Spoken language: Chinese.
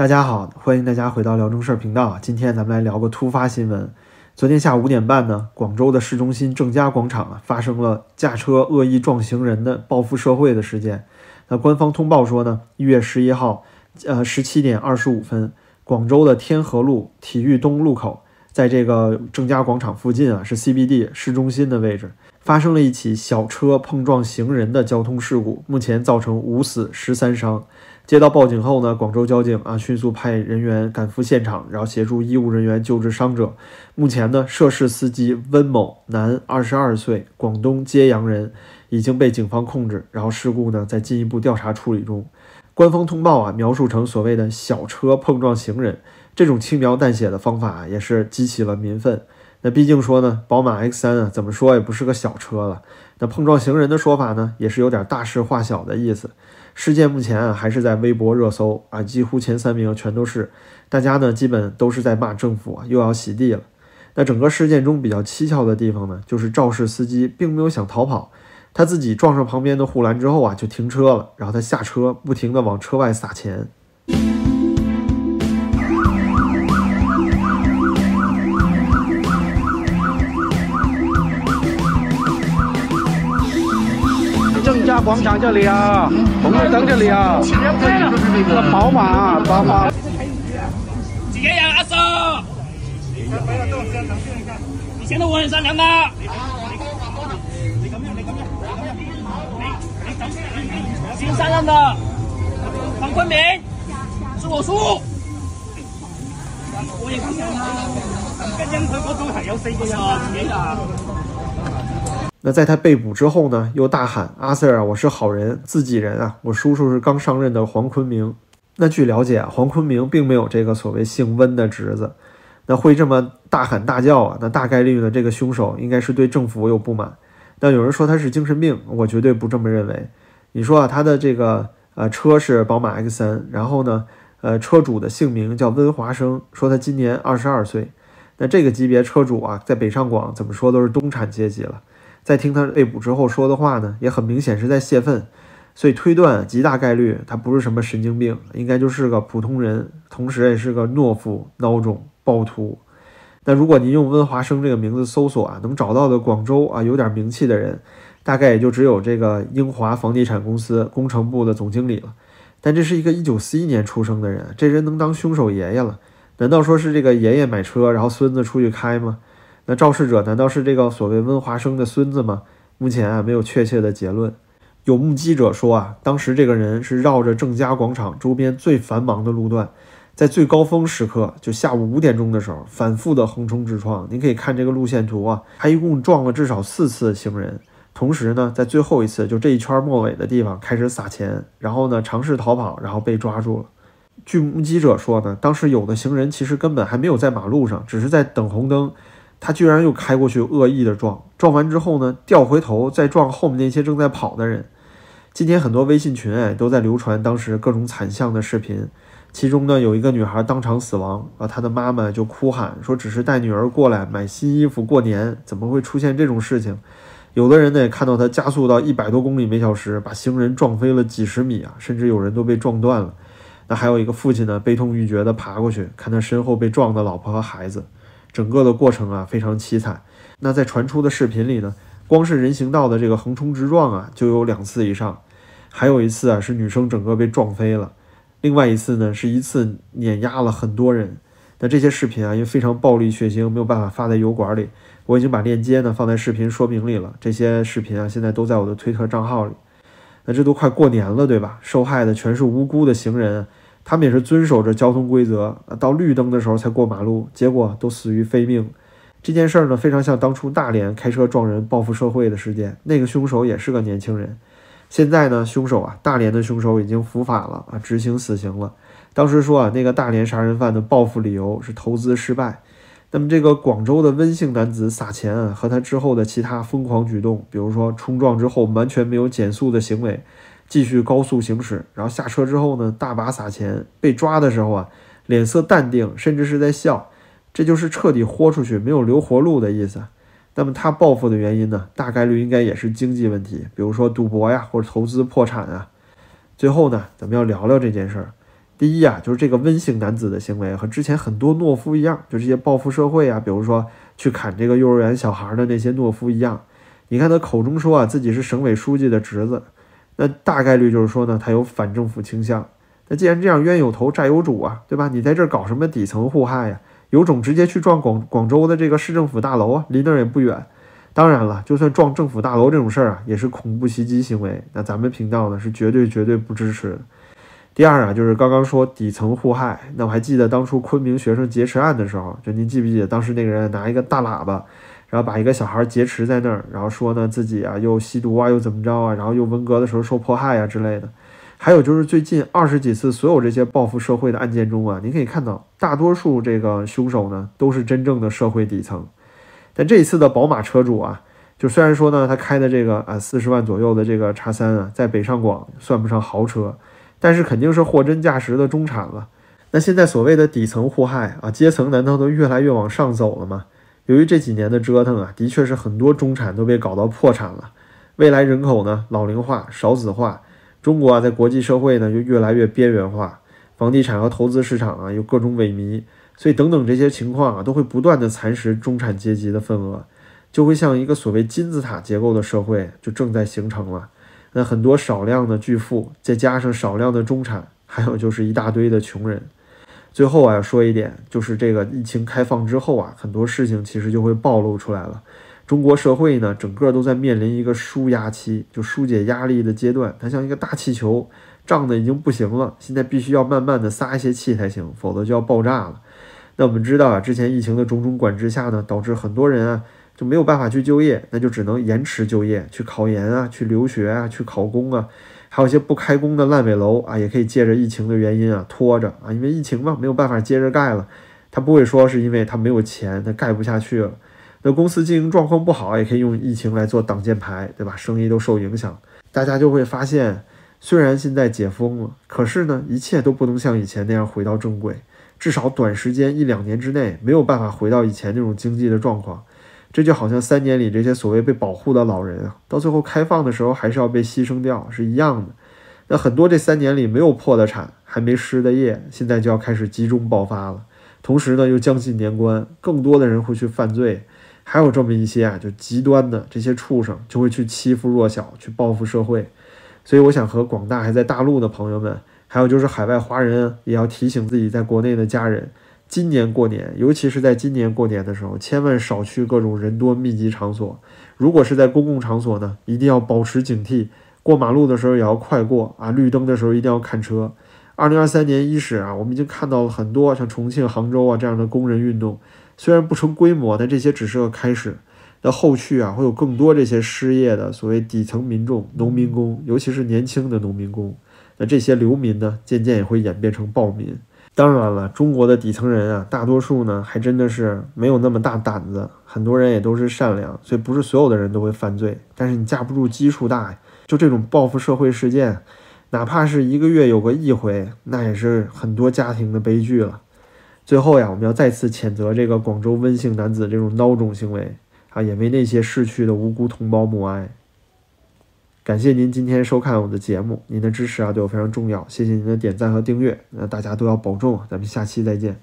大家好，欢迎大家回到聊正事儿频道啊。今天咱们来聊个突发新闻。昨天下午五点半呢，广州的市中心正佳广场啊，发生了驾车恶意撞行人的报复社会的事件。那官方通报说呢，一月十一号，呃，十七点二十五分，广州的天河路体育东路口，在这个正佳广场附近啊，是 CBD 市中心的位置，发生了一起小车碰撞行人的交通事故，目前造成五死十三伤。接到报警后呢，广州交警啊迅速派人员赶赴现场，然后协助医务人员救治伤者。目前呢，涉事司机温某，男，二十二岁，广东揭阳人，已经被警方控制。然后事故呢在进一步调查处理中。官方通报啊描述成所谓的小车碰撞行人，这种轻描淡写的方法啊也是激起了民愤。那毕竟说呢，宝马 X3 啊怎么说也不是个小车了。那碰撞行人的说法呢，也是有点大事化小的意思。事件目前啊还是在微博热搜啊，几乎前三名全都是，大家呢基本都是在骂政府啊，又要洗地了。那整个事件中比较蹊跷的地方呢，就是肇事司机并没有想逃跑，他自己撞上旁边的护栏之后啊就停车了，然后他下车不停地往车外撒钱。广场这里啊，红绿灯这里啊，那个宝马，宝马。几个人阿叔？你显得我很善良的。你咁样，你咁样，你咁样，你你先善良的。黄坤明，是我叔。我亦咁樣啊，跟因佢嗰度係有四個人啊，自己啊。在他被捕之后呢，又大喊：“阿 Sir 啊，我是好人，自己人啊，我叔叔是刚上任的黄坤明。”那据了解，黄坤明并没有这个所谓姓温的侄子。那会这么大喊大叫啊？那大概率呢，这个凶手应该是对政府有不满。那有人说他是精神病，我绝对不这么认为。你说啊，他的这个呃车是宝马 X3，然后呢，呃车主的姓名叫温华生，说他今年二十二岁。那这个级别车主啊，在北上广怎么说都是中产阶级了。在听他被捕之后说的话呢，也很明显是在泄愤，所以推断极大概率他不是什么神经病，应该就是个普通人，同时也是个懦夫、孬种、暴徒。那如果您用温华生这个名字搜索啊，能找到的广州啊有点名气的人，大概也就只有这个英华房地产公司工程部的总经理了。但这是一个一九四一年出生的人，这人能当凶手爷爷了？难道说是这个爷爷买车，然后孙子出去开吗？那肇事者难道是这个所谓温华生的孙子吗？目前啊没有确切的结论。有目击者说啊，当时这个人是绕着正佳广场周边最繁忙的路段，在最高峰时刻，就下午五点钟的时候，反复的横冲直撞。您可以看这个路线图啊，他一共撞了至少四次行人。同时呢，在最后一次就这一圈末尾的地方开始撒钱，然后呢尝试逃跑，然后被抓住了。据目击者说呢，当时有的行人其实根本还没有在马路上，只是在等红灯。他居然又开过去，恶意的撞，撞完之后呢，掉回头再撞后面那些正在跑的人。今天很多微信群哎都在流传当时各种惨象的视频，其中呢有一个女孩当场死亡，啊，她的妈妈就哭喊说只是带女儿过来买新衣服过年，怎么会出现这种事情？有的人呢也看到她加速到一百多公里每小时，把行人撞飞了几十米啊，甚至有人都被撞断了。那还有一个父亲呢悲痛欲绝地爬过去，看他身后被撞的老婆和孩子。整个的过程啊非常凄惨。那在传出的视频里呢，光是人行道的这个横冲直撞啊就有两次以上，还有一次啊是女生整个被撞飞了，另外一次呢是一次碾压了很多人。那这些视频啊因为非常暴力血腥，没有办法发在油管里，我已经把链接呢放在视频说明里了。这些视频啊现在都在我的推特账号里。那这都快过年了，对吧？受害的全是无辜的行人。他们也是遵守着交通规则，到绿灯的时候才过马路，结果都死于非命。这件事儿呢，非常像当初大连开车撞人报复社会的事件，那个凶手也是个年轻人。现在呢，凶手啊，大连的凶手已经伏法了啊，执行死刑了。当时说啊，那个大连杀人犯的报复理由是投资失败。那么这个广州的温姓男子撒钱啊，和他之后的其他疯狂举动，比如说冲撞之后完全没有减速的行为。继续高速行驶，然后下车之后呢，大把撒钱。被抓的时候啊，脸色淡定，甚至是在笑，这就是彻底豁出去，没有留活路的意思。那么他报复的原因呢，大概率应该也是经济问题，比如说赌博呀，或者投资破产啊。最后呢，咱们要聊聊这件事儿。第一啊，就是这个温姓男子的行为和之前很多懦夫一样，就这些报复社会啊，比如说去砍这个幼儿园小孩的那些懦夫一样。你看他口中说啊自己是省委书记的侄子，那大概率就是说呢他有反政府倾向。那既然这样，冤有头债有主啊，对吧？你在这儿搞什么底层互害呀？有种直接去撞广广州的这个市政府大楼啊，离那儿也不远。当然了，就算撞政府大楼这种事儿啊，也是恐怖袭击行为。那咱们频道呢是绝对绝对不支持。第二啊，就是刚刚说底层互害，那我还记得当初昆明学生劫持案的时候，就您记不记得当时那个人拿一个大喇叭，然后把一个小孩劫持在那儿，然后说呢自己啊又吸毒啊又怎么着啊，然后又文革的时候受迫害啊之类的。还有就是最近二十几次所有这些报复社会的案件中啊，您可以看到大多数这个凶手呢都是真正的社会底层。但这一次的宝马车主啊，就虽然说呢，他开的这个啊四十万左右的这个叉三啊，在北上广算不上豪车，但是肯定是货真价实的中产了。那现在所谓的底层互害啊，阶层难道都越来越往上走了吗？由于这几年的折腾啊，的确是很多中产都被搞到破产了。未来人口呢老龄化、少子化，中国啊在国际社会呢就越来越边缘化，房地产和投资市场啊又各种萎靡。所以，等等这些情况啊，都会不断的蚕食中产阶级的份额，就会像一个所谓金字塔结构的社会就正在形成了。那很多少量的巨富，再加上少量的中产，还有就是一大堆的穷人。最后啊，要说一点，就是这个疫情开放之后啊，很多事情其实就会暴露出来了。中国社会呢，整个都在面临一个舒压期，就疏解压力的阶段。它像一个大气球，胀的已经不行了，现在必须要慢慢的撒一些气才行，否则就要爆炸了。那我们知道啊，之前疫情的种种管制下呢，导致很多人啊就没有办法去就业，那就只能延迟就业，去考研啊，去留学啊，去考公啊，还有一些不开工的烂尾楼啊，也可以借着疫情的原因啊拖着啊，因为疫情嘛，没有办法接着盖了，他不会说是因为他没有钱，他盖不下去了。那公司经营状况不好，也可以用疫情来做挡箭牌，对吧？生意都受影响，大家就会发现，虽然现在解封了，可是呢，一切都不能像以前那样回到正轨。至少短时间一两年之内没有办法回到以前那种经济的状况，这就好像三年里这些所谓被保护的老人啊，到最后开放的时候还是要被牺牲掉，是一样的。那很多这三年里没有破的产，还没失的业，现在就要开始集中爆发了。同时呢，又将近年关，更多的人会去犯罪，还有这么一些啊，就极端的这些畜生就会去欺负弱小，去报复社会。所以我想和广大还在大陆的朋友们。还有就是海外华人也要提醒自己在国内的家人，今年过年，尤其是在今年过年的时候，千万少去各种人多密集场所。如果是在公共场所呢，一定要保持警惕，过马路的时候也要快过啊，绿灯的时候一定要看车。二零二三年伊始啊，我们已经看到了很多像重庆、杭州啊这样的工人运动，虽然不成规模，但这些只是个开始。那后续啊，会有更多这些失业的所谓底层民众、农民工，尤其是年轻的农民工。那这些流民呢，渐渐也会演变成暴民。当然了，中国的底层人啊，大多数呢还真的是没有那么大胆子，很多人也都是善良，所以不是所有的人都会犯罪。但是你架不住基数大呀，就这种报复社会事件，哪怕是一个月有个一回，那也是很多家庭的悲剧了。最后呀，我们要再次谴责这个广州温姓男子这种孬种行为啊，也为那些逝去的无辜同胞默哀。感谢您今天收看我的节目，您的支持啊对我非常重要，谢谢您的点赞和订阅，那大家都要保重，咱们下期再见。